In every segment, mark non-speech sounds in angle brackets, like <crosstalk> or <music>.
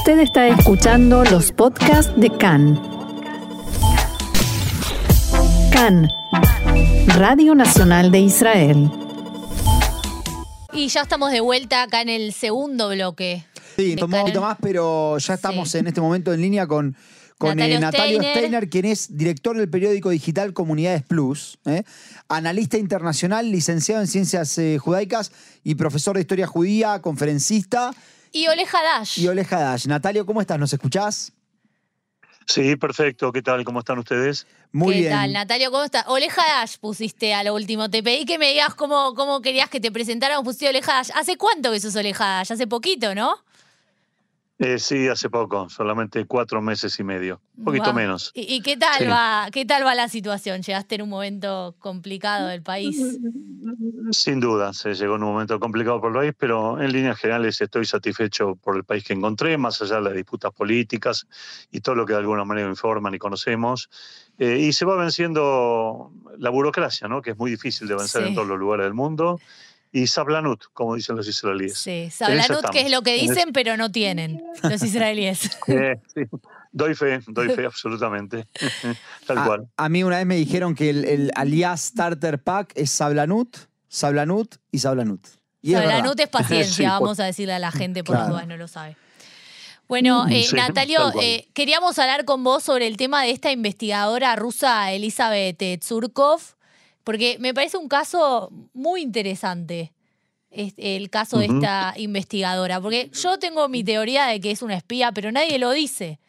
Usted está escuchando los podcasts de CAN. CAN, Radio Nacional de Israel. Y ya estamos de vuelta acá en el segundo bloque. Sí, un poquito más, pero ya estamos Sí. en este momento en línea con, con eh, Natalio Natalio Steiner. Steiner, quien es director del periódico digital Comunidades Plus, ¿eh? analista internacional, licenciado en ciencias eh, judaicas y profesor de historia judía, conferencista Y Ole Hadash. y Oleg Hadash. Natalio, ¿cómo estás? ¿Nos escuchás? Sí, perfecto. ¿Qué tal? ¿Cómo están ustedes? Muy ¿Qué bien. tal, Natalio? ¿Cómo estás? Ole Hadash pusiste a lo último. Te pedí que me digas cómo, cómo querías que te presentáramos. Pusiste Ole Hadash. ¿Hace cuánto que sos Ole Hadash? Hace poquito, ¿no? Eh, sí, hace poco, solamente cuatro meses y medio, un poquito menos. ¿Y, y qué tal Sí. va? ¿Qué tal va la situación? Llegaste en un momento complicado del país. Sin duda, se llegó en un momento complicado por el país, pero en líneas generales estoy satisfecho por el país que encontré, más allá de las disputas políticas y todo lo que de alguna manera informan y conocemos. Eh, y se va venciendo la burocracia, ¿no? que es muy difícil de vencer Sí. en todos los lugares del mundo. Y Sablanut, como dicen los israelíes. Sí, Sablanut, que es lo que dicen, pero no tienen los israelíes. <laughs> Eh, sí. Doy fe, doy fe absolutamente. <laughs> Tal A, cual. a mí una vez me dijeron que el, el alias Starter Pack es Sablanut, Sablanut y Sablanut. Y es Sablanut verdad. es <laughs> paciencia, Sí, por- vamos a decirle a la gente por las Claro. dudas, no lo sabe. Bueno, eh, Sí, Natalio, eh, queríamos hablar con vos sobre el tema de esta investigadora rusa Elizabeth eh, Tsurkov, porque me parece un caso muy interesante, es- el caso de esta investigadora, porque yo tengo mi teoría de que es una espía, pero nadie lo dice.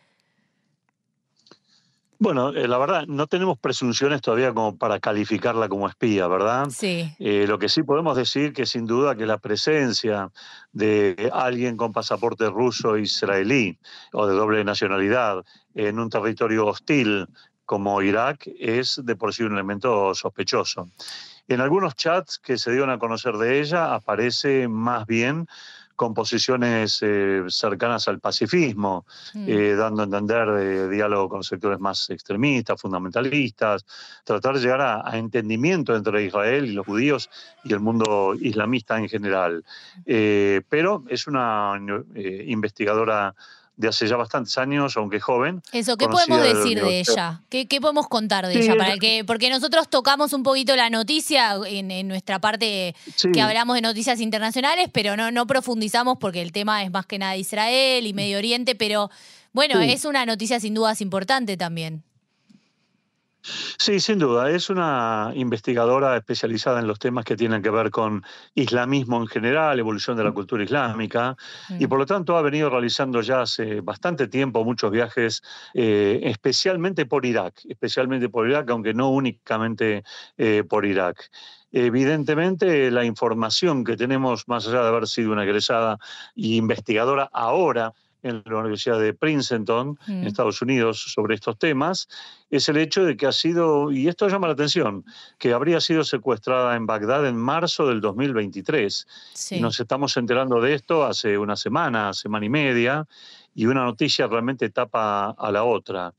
Bueno, eh, la verdad, no tenemos presunciones todavía como para calificarla como espía, ¿verdad? Sí, Eh, lo que sí podemos decir que sin duda que la presencia de alguien con pasaporte ruso israelí o de doble nacionalidad en un territorio hostil como Irak es de por sí un elemento sospechoso. En algunos chats que se dieron a conocer de ella aparece más bien con posiciones eh, cercanas al pacifismo, Mm. eh, dando a entender eh, diálogo con sectores más extremistas, fundamentalistas, tratar de llegar a, a entendimiento entre Israel y los judíos y el mundo islamista en general. Eh, pero es una investigadora de hace ya bastantes años, aunque joven. Eso, ¿qué podemos decir de ella? ¿Qué, qué podemos contar de Sí, ella? Para que, porque nosotros tocamos un poquito la noticia en, en nuestra parte Sí, que hablamos de noticias internacionales, pero no, no profundizamos porque el tema es más que nada Israel y Medio Oriente, pero bueno, Sí. es una noticia sin dudas importante también. Sí, sin duda. Es una investigadora especializada en los temas que tienen que ver con islamismo en general, evolución de la cultura islámica, y Mm. por lo tanto ha venido realizando ya hace bastante tiempo muchos viajes, eh, especialmente por Irak, especialmente por Irak, aunque no únicamente eh, por Irak. Evidentemente, la información que tenemos, más allá de haber sido una egresada y investigadora ahora en la Universidad de Princeton, Mm. en Estados Unidos, sobre estos temas, es el hecho de que ha sido, y esto llama la atención, que habría sido secuestrada en Bagdad en marzo del 2023. Sí. Y nos estamos enterando de esto hace una semana, semana y media, y una noticia realmente tapa a la otra.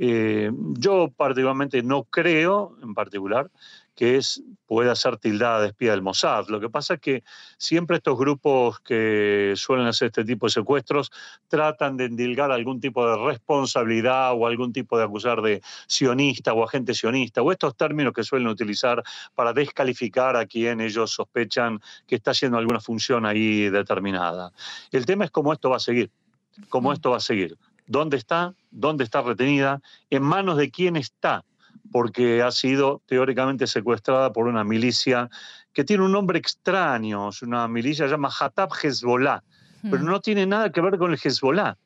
Eh, yo particularmente no creo, en particular, que es, pueda ser tildada de espía del Mossad. Lo que pasa es que siempre estos grupos que suelen hacer este tipo de secuestros tratan de endilgar algún tipo de responsabilidad o algún tipo de acusar de sionista o agente sionista, o estos términos que suelen utilizar para descalificar a quien ellos sospechan que está haciendo alguna función ahí determinada. El tema es cómo esto va a seguir, cómo Mm. esto va a seguir. ¿Dónde está? ¿Dónde está retenida? ¿En manos de quién está? Porque ha sido teóricamente secuestrada por una milicia que tiene un nombre extraño, es una milicia que se llama Hatab Hezbollah, pero Mm. no tiene nada que ver con el Hezbollah.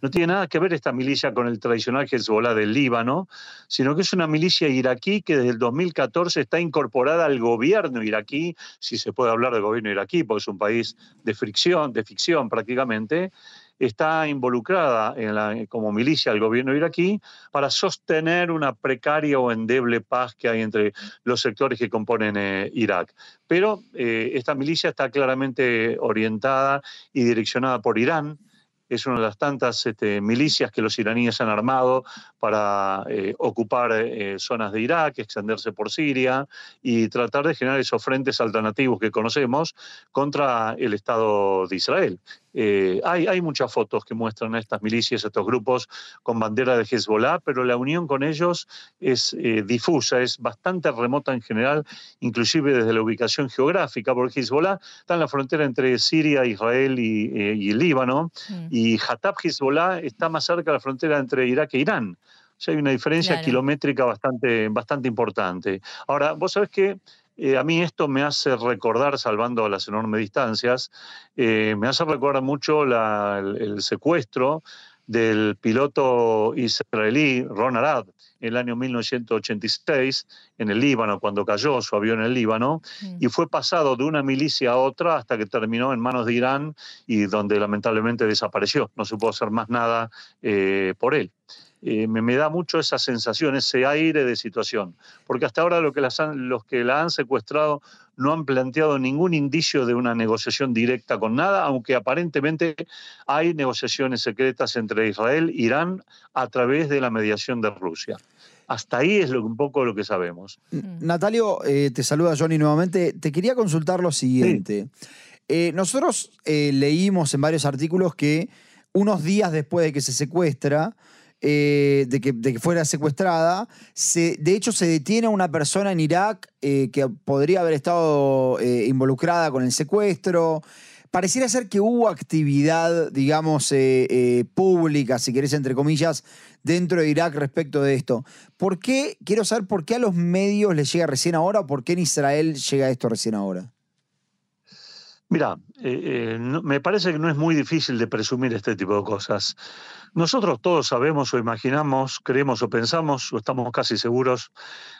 No tiene nada que ver esta milicia con el tradicional Hezbollah del Líbano, sino que es una milicia iraquí que desde el 2014 está incorporada al gobierno iraquí, si se puede hablar del gobierno iraquí, porque es un país de fricción, de ficción prácticamente, está involucrada en la- como milicia del gobierno iraquí para sostener una precaria o endeble paz que hay entre los sectores que componen eh, Irak. Pero eh, esta milicia está claramente orientada y direccionada por Irán, es una de las tantas este, milicias que los iraníes han armado para eh, ocupar eh, zonas de Irak, extenderse por Siria y tratar de generar esos frentes alternativos que conocemos contra el Estado de Israel. Eh, hay, hay, muchas fotos que muestran a estas milicias, estos grupos con bandera de Hezbollah, pero la unión con ellos es eh, difusa, es bastante remota en general, inclusive desde la ubicación geográfica, porque Hezbollah está en la frontera entre Siria, Israel y, eh, Líbano, mm. y Hatab Hezbollah está más cerca de la frontera entre Irak e Irán. O sea, hay una diferencia kilométrica bastante, bastante importante. Ahora, vos sabés que eh, a mí esto me hace recordar, salvando las enormes distancias, eh, me hace recordar mucho el, secuestro del piloto israelí Ron Arad en el año 1986 en el Líbano, cuando cayó su avión en el Líbano, mm. y fue pasado de una milicia a otra hasta que terminó en manos de Irán y donde lamentablemente desapareció. No se pudo hacer más nada eh, por él. Eh, me, da mucho esa sensación, ese aire de situación. Porque hasta ahora lo que los que la han secuestrado no han planteado ningún indicio de una negociación directa con nada, aunque aparentemente hay negociaciones secretas entre Israel e Irán a través de la mediación de Rusia. Hasta ahí es lo, un poco lo que sabemos. Natalio, eh, te saluda Johnny nuevamente. Te quería consultar lo siguiente. Eh, nosotros leímos en varios artículos que unos días después de que se secuestra, eh, de, que, fuera secuestrada. de hecho, se detiene a una persona en Irak eh, que podría haber estado eh, involucrada con el secuestro. Pareciera ser que hubo actividad, digamos, pública, si querés, entre comillas, dentro de Irak respecto de esto. ¿Por qué, quiero saber por qué a los medios les llega recién ahora o por qué en Israel llega esto recién ahora? Mira, me parece que no es muy difícil de presumir este tipo de cosas. Nosotros todos sabemos o imaginamos, creemos o pensamos, o estamos casi seguros,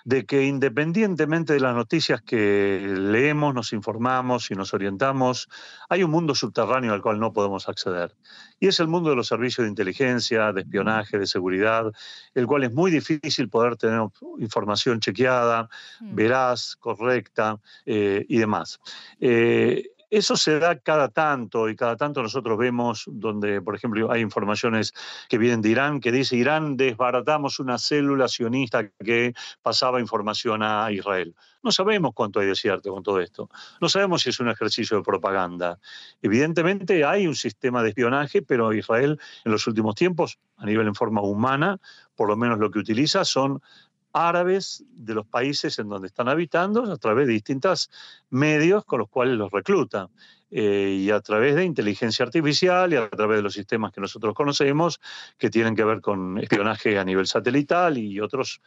de que independientemente de las noticias que leemos, nos informamos y nos orientamos, hay un mundo subterráneo al cual no podemos acceder. Y es el mundo de los servicios de inteligencia, de espionaje, de seguridad, el cual es muy difícil poder tener información chequeada, mm. veraz, correcta eh, y demás. Eh, eso se da cada tanto y cada tanto nosotros vemos donde, por ejemplo, hay informaciones que vienen de Irán que dice Irán desbaratamos una célula sionista que pasaba información a Israel. No sabemos cuánto hay de cierto con todo esto. No sabemos si es un ejercicio de propaganda. Evidentemente hay un sistema de espionaje, pero Israel en los últimos tiempos, a nivel en forma humana, por lo menos lo que utiliza son árabes de los países en donde están habitando a través de distintos medios con los cuales los recluta. Eh, y a través de inteligencia artificial y a través de los sistemas que nosotros conocemos que tienen que ver con espionaje a nivel satelital y otros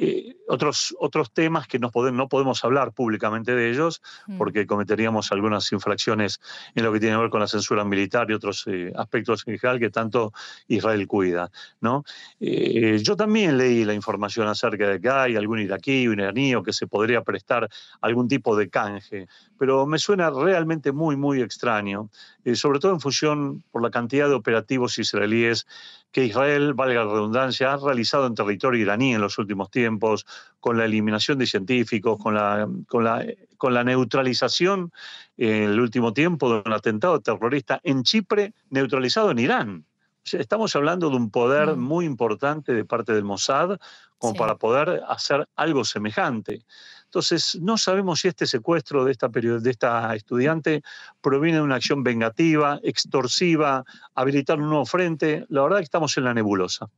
eh, otros, otros temas que no, no podemos hablar públicamente de ellos mm. porque cometeríamos algunas infracciones en lo que tiene que ver con la censura militar y otros eh, aspectos en general que tanto Israel cuida. ¿no? Eh, yo también leí la información acerca de que hay algún iraquí, un iraní que se podría prestar algún tipo de canje, pero me suena realmente muy, muy extraño, sobre todo en función por la cantidad de operativos israelíes que Israel, valga la redundancia, ha realizado en territorio iraní en los últimos tiempos, con la eliminación de científicos, con la, con la, con la neutralización en el último tiempo de un atentado terrorista en Chipre, neutralizado en Irán. Estamos hablando de un poder mm. muy importante de parte del Mossad como para poder hacer algo semejante. Entonces, no sabemos si este secuestro de esta, de esta estudiante proviene de una acción vengativa, extorsiva, habilitar un nuevo frente. La verdad es que estamos en la nebulosa.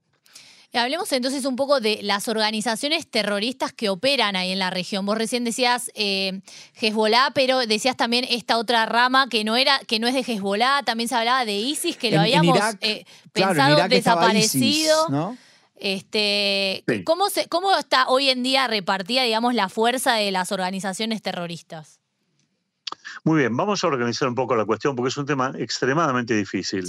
Hablemos entonces un poco de las organizaciones terroristas que operan ahí en la región. Vos recién decías eh, Hezbollah, pero decías también esta otra rama que no era, que no es de Hezbollah, también se hablaba de ISIS, que lo habíamos eh, pensado desaparecido. Este, ¿cómo, ¿Cómo está hoy en día repartida, digamos, la fuerza de las organizaciones terroristas? Muy bien, vamos a organizar un poco la cuestión porque es un tema extremadamente difícil.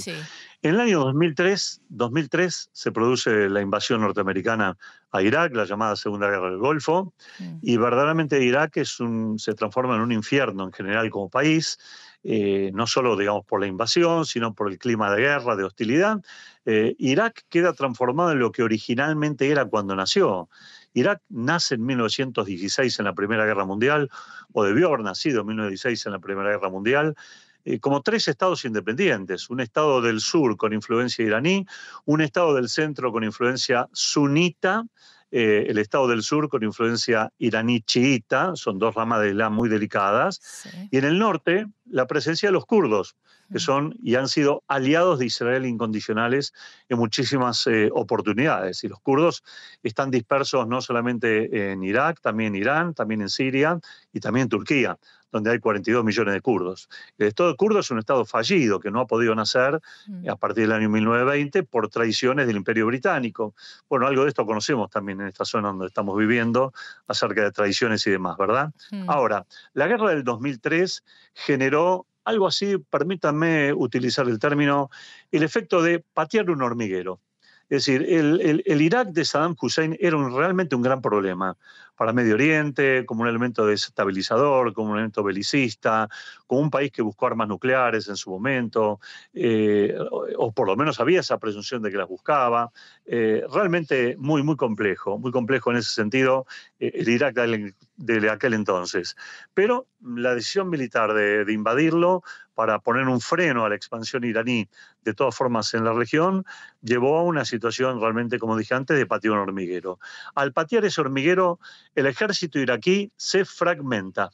En el año 2003, 2003 se produce la invasión norteamericana a Irak, la llamada Segunda Guerra del Golfo, mm. y verdaderamente Irak es un, se transforma en un infierno en general como país. Eh, no solo digamos por la invasión, sino por el clima de guerra, de hostilidad. Eh, Irak queda transformado en lo que originalmente era cuando nació. Irak nace en 1916 en la Primera Guerra Mundial, o debió haber nacido en 1916 en la Primera Guerra Mundial, eh, como tres estados independientes, un estado del sur con influencia iraní, un estado del centro con influencia sunita, eh, el estado del sur con influencia iraní chiita, son dos ramas de Islam muy delicadas, y en el norte la presencia de los kurdos, que mm. son y han sido aliados de Israel incondicionales en muchísimas eh, oportunidades. Y los kurdos están dispersos no solamente en Irak, también en Irán, también en Siria y también en Turquía donde hay 42 millones de kurdos. El Estado kurdo es un Estado fallido que no ha podido nacer mm. a partir del año 1920 por traiciones del Imperio Británico. Bueno, algo de esto conocemos también en esta zona donde estamos viviendo, acerca de traiciones y demás, ¿verdad? Mm. Ahora, la guerra del 2003 generó algo así, permítanme utilizar el término, el efecto de patear un hormiguero. Es decir, el, Irak de Saddam Hussein era realmente un gran problema para Medio Oriente, como un elemento desestabilizador, como un elemento belicista, como un país que buscó armas nucleares en su momento, eh, o, por lo menos había esa presunción de que las buscaba. Eh, realmente muy, muy complejo, muy complejo en ese sentido eh, el Irak de, aquel entonces. Pero la decisión militar de, de invadirlo para poner un freno a la expansión iraní de todas formas en la región, llevó a una situación realmente, como dije antes, de patear un hormiguero. Al patear ese hormiguero, el ejército iraquí se fragmenta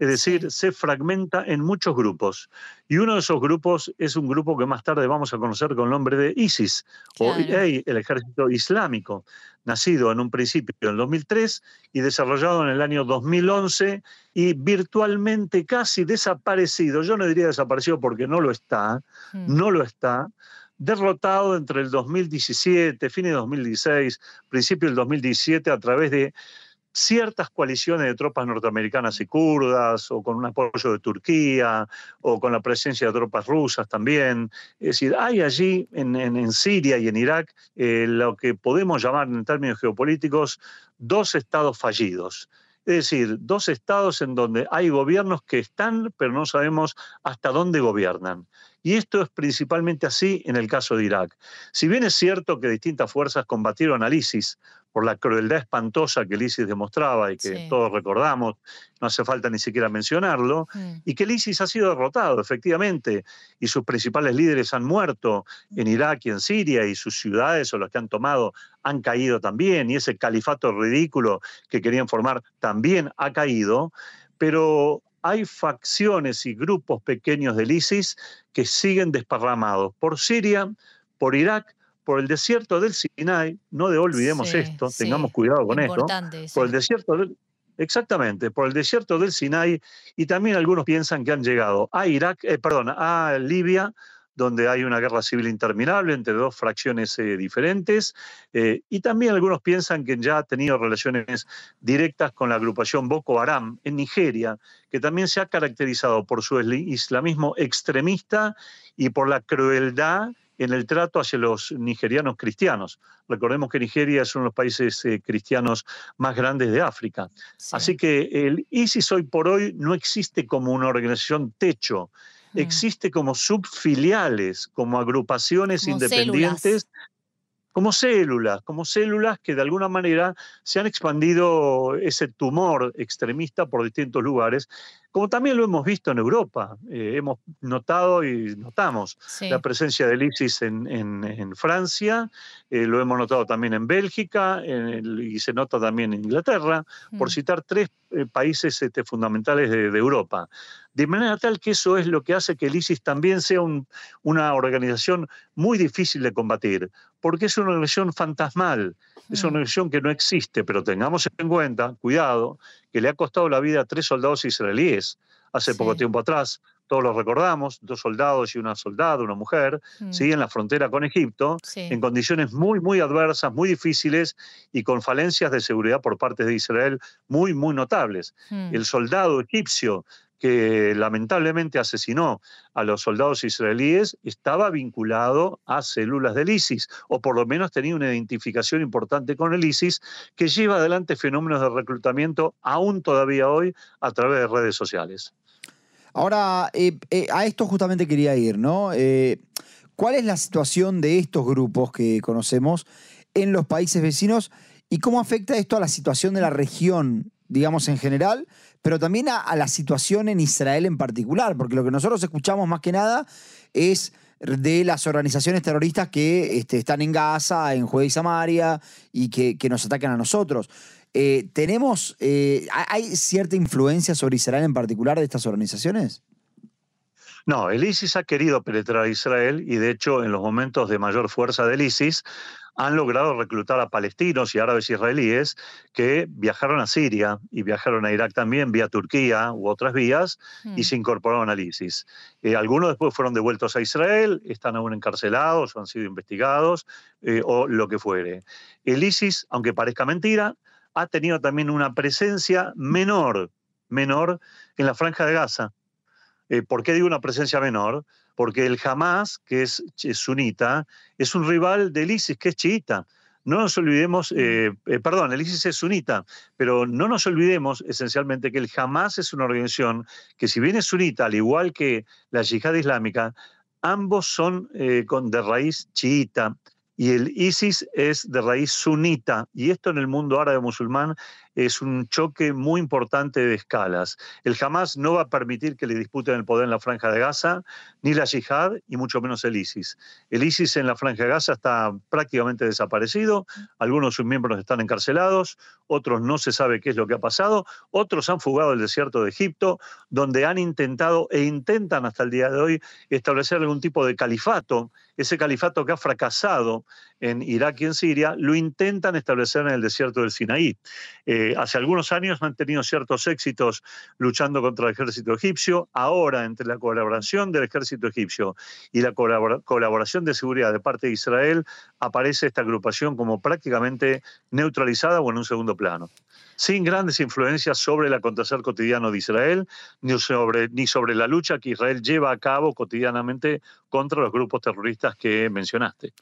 es decir, se fragmenta en muchos grupos. Y uno de esos grupos es un grupo que más tarde vamos a conocer con el nombre de ISIS, o el ejército islámico, nacido en un principio en el 2003 y desarrollado en el año 2011 y virtualmente casi desaparecido. Yo no diría desaparecido porque no lo está, hmm. no lo está derrotado entre el 2017, fin de 2016, principio del 2017, a través de ciertas coaliciones de tropas norteamericanas y kurdas, o con un apoyo de Turquía, o con la presencia de tropas rusas también. Es decir, hay allí en, Siria y en Irak eh, lo que podemos llamar en términos geopolíticos dos estados fallidos. Es decir, dos estados en donde hay gobiernos que están, pero no sabemos hasta dónde gobiernan. Y esto es principalmente así en el caso de Irak. Si bien es cierto que distintas fuerzas combatieron al ISIS por la crueldad espantosa que el ISIS demostraba y que todos recordamos, no hace falta ni siquiera mencionarlo, mm. y que el ISIS ha sido derrotado, efectivamente, y sus principales líderes han muerto en Irak y en Siria, y sus ciudades o las que han tomado han caído también, y ese califato ridículo que querían formar también ha caído, pero hay facciones y grupos pequeños del ISIS que siguen desparramados por Siria, por Irak, por el desierto del Sinai, no de olvidemos esto, tengamos cuidado con esto, por el desierto del, exactamente, por el desierto del Sinai y también algunos piensan que han llegado a Irak, eh, perdón, a Libia, donde hay una guerra civil interminable entre dos fracciones eh, diferentes, eh, y también algunos piensan que ya ha tenido relaciones directas con la agrupación Boko Haram en Nigeria, que también se ha caracterizado por su islamismo extremista y por la crueldad en el trato hacia los nigerianos cristianos. Recordemos que Nigeria es uno de los países eh, cristianos más grandes de África. Así que el ISIS hoy por hoy no existe como una organización techo, mm. existe como subfiliales, como agrupaciones independientes como células, como células que de alguna manera se han expandido ese tumor extremista por distintos lugares, como también lo hemos visto en Europa. Eh, hemos notado y notamos la presencia del ISIS en, Francia, eh, lo hemos notado también en Bélgica y se nota también en Inglaterra, por mm. citar tres eh, países este, fundamentales de, Europa. De manera tal que eso es lo que hace que el ISIS también sea una organización muy difícil de combatir, porque es una organización fantasmal, es una mm. organización que no existe, pero tengamos en cuenta, cuidado, que le ha costado la vida a tres soldados israelíes hace poco tiempo atrás, todos lo recordamos, dos soldados y una soldada, una mujer, mm. ¿sí? en la frontera con Egipto, en condiciones muy, muy adversas, muy difíciles y con falencias de seguridad por parte de Israel muy, muy notables. Mm. El soldado egipcio que lamentablemente asesinó a los soldados israelíes estaba vinculado a células del ISIS, o por lo menos tenía una identificación importante con el ISIS, que lleva adelante fenómenos de reclutamiento aún todavía hoy a través de redes sociales. Ahora, eh, eh, a esto justamente quería ir, ¿no? Eh, ¿Cuál es la situación de estos grupos que conocemos en los países vecinos y cómo afecta esto a la situación de la región digamos, en general, pero también a, la situación en Israel en particular, porque lo que nosotros escuchamos más que nada es de las organizaciones terroristas que este, están en Gaza, en Judea y Samaria, y que, nos atacan a nosotros. Eh, ¿Tenemos, eh, hay cierta influencia sobre Israel en particular de estas organizaciones? No, el ISIS ha querido penetrar a Israel y de hecho en los momentos de mayor fuerza del ISIS han logrado reclutar a palestinos y árabes israelíes que viajaron a Siria y viajaron a Irak también vía Turquía u otras vías y hmm. se incorporaron al ISIS. Eh, algunos después fueron devueltos a Israel, están aún encarcelados o han sido investigados eh, o lo que fuere. El ISIS, aunque parezca mentira, ha tenido también una presencia menor, menor en la franja de Gaza. Eh, ¿Por qué digo una presencia menor? Porque el Hamas, que es, sunita, es un rival del ISIS, que es chiita. No nos olvidemos, mm. eh, eh, perdón, el ISIS es sunita, pero no nos olvidemos esencialmente que el Hamas es una organización que si bien es sunita, al igual que la yihad islámica, ambos son con, de raíz chiita y el ISIS es de raíz sunita. Y esto en el mundo árabe musulmán es un choque muy importante de escalas. El Hamas no va a permitir que le disputen el poder en la franja de Gaza, ni la yihad, y mucho menos el ISIS. El ISIS en la franja de Gaza está prácticamente desaparecido, algunos de sus miembros están encarcelados, otros no se sabe qué es lo que ha pasado, otros han fugado del desierto de Egipto, donde han intentado e intentan hasta el día de hoy establecer algún tipo de califato, ese califato que ha fracasado en Irak y en Siria, lo intentan establecer en el desierto del Sinaí. Eh, hace algunos años han tenido ciertos éxitos luchando contra el ejército egipcio. Ahora, entre la colaboración del ejército egipcio y la colaboración de seguridad de parte de Israel, aparece esta agrupación como prácticamente neutralizada o en un segundo plano sin grandes influencias sobre el acontecer cotidiano de Israel, ni sobre la lucha que Israel lleva a cabo cotidianamente contra los grupos terroristas que mencionaste.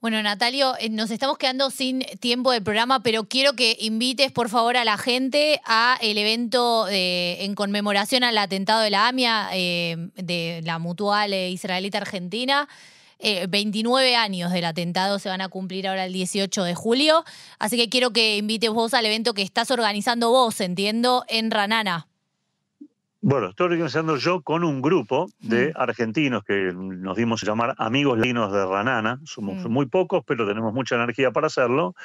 Bueno, Natalio, eh, nos estamos quedando sin tiempo del programa, pero quiero que invites, por favor, a la gente a el evento en conmemoración al atentado de la AMIA, eh, de la mutual eh, israelita argentina. 29 años del atentado se van a cumplir ahora el 18 de julio. Así que quiero que invites vos al evento que estás organizando vos, entiendo, en Ranana. Bueno, estoy organizando yo con un grupo de argentinos que nos dimos a llamar Amigos Latinos de Ranana. Somos muy pocos, pero tenemos mucha energía para hacerlo.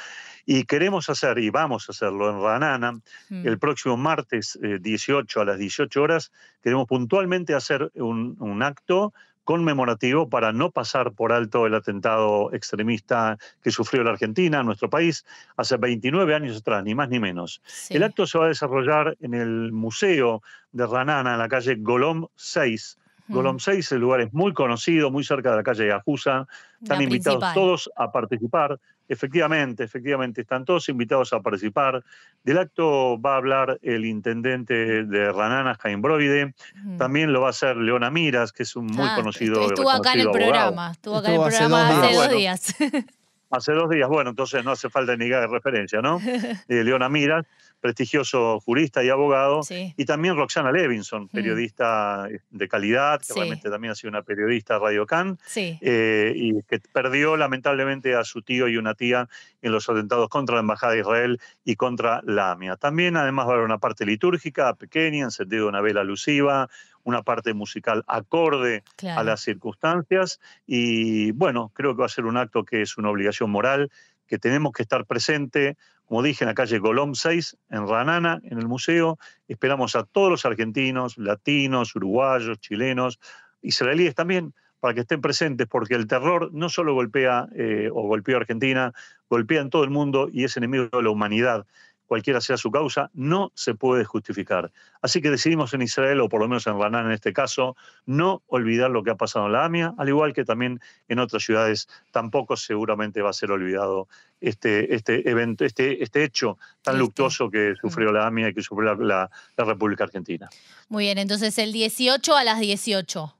Y queremos hacer, y vamos a hacerlo en Ranana, el próximo martes 18 eh, a las 18 horas. Queremos puntualmente hacer un, un acto conmemorativo para no pasar por alto el atentado extremista que sufrió la Argentina, nuestro país, hace 29 años atrás, ni más ni menos. El acto se va a desarrollar en el Museo de Ranana, en la calle Golom 6. Golom 6, el lugar es muy conocido, muy cerca de la calle Ajusa. Están invitados todos a participar. Efectivamente, efectivamente, están todos invitados a participar. Del acto va a hablar el intendente de Ranana, Jaime Broide. También lo va a hacer Leona Miras, que es un muy ah, conocido. Estuvo acá en el programa, estuvo acá en el programa hace dos días. <laughs> Hace dos días, bueno, entonces no hace falta ni de referencia, ¿no? <laughs> Leona Miras prestigioso jurista y abogado, y también Roxana Levinson, mm. periodista de calidad, que realmente también ha sido una periodista Radio Can, eh, y que perdió lamentablemente a su tío y una tía en los atentados contra la Embajada de Israel y contra la AMIA. También además va a haber una parte litúrgica pequeña, encendido una vela alusiva, una parte musical acorde a las circunstancias, y bueno, creo que va a ser un acto que es una obligación moral, que tenemos que estar presente como dije, en la calle Golom 6, en Ranana, en el museo. Esperamos a todos los argentinos, latinos, uruguayos, chilenos, israelíes también, para que estén presentes, porque el terror no solo golpea eh, o golpeó a Argentina, golpea en todo el mundo y es enemigo de la humanidad cualquiera sea su causa, no se puede justificar. Así que decidimos en Israel, o por lo menos en Ranán en este caso, no olvidar lo que ha pasado en la AMIA, al igual que también en otras ciudades tampoco seguramente va a ser olvidado este, este evento, este, este hecho tan luctuoso que sufrió la AMIA y que sufrió la, la República Argentina. Muy bien, entonces el 18 a las 18.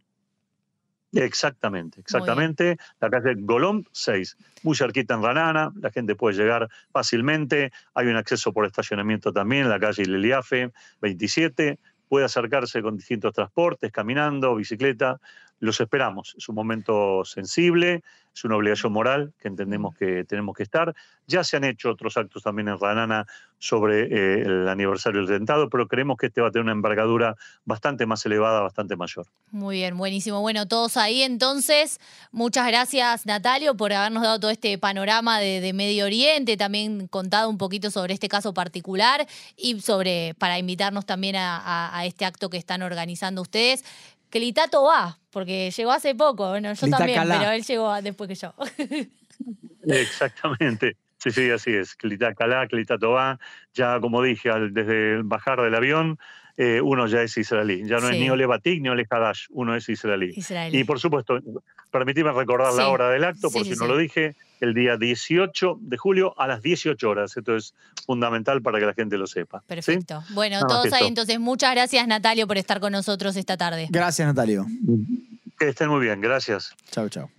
Exactamente, exactamente. La calle Golom 6, muy cerquita en Ranana, la gente puede llegar fácilmente. Hay un acceso por estacionamiento también en la calle Leliafe 27. Puede acercarse con distintos transportes, caminando, bicicleta, los esperamos. Es un momento sensible, es una obligación moral que entendemos que tenemos que estar. Ya se han hecho otros actos también en Ranana sobre eh, el aniversario del atentado, pero creemos que este va a tener una envergadura bastante más elevada, bastante mayor. Muy bien, buenísimo. Bueno, todos ahí entonces. Muchas gracias, Natalio, por habernos dado todo este panorama de, Medio Oriente, también contado un poquito sobre este caso particular y sobre para invitarnos también a, a este acto que están organizando ustedes que Litato va, porque llegó hace poco. Bueno, yo también, pero él llegó después que yo. <laughs> Exactamente. Sí, sí, así es. Clita Calá, va. Ya, como dije, desde el bajar del avión, eh, uno ya es israelí. Ya no es ni Ole Batik ni Ole Hadash, uno es israelí. Y por supuesto, permitime recordar la hora del acto, por si no lo dije, el día 18 de julio a las 18 horas. Esto es fundamental para que la gente lo sepa. Perfecto. Bueno, todos ahí entonces. Muchas gracias, Natalio, por estar con nosotros esta tarde. Gracias, Natalio. Que estén muy bien. Gracias. Chao, chao.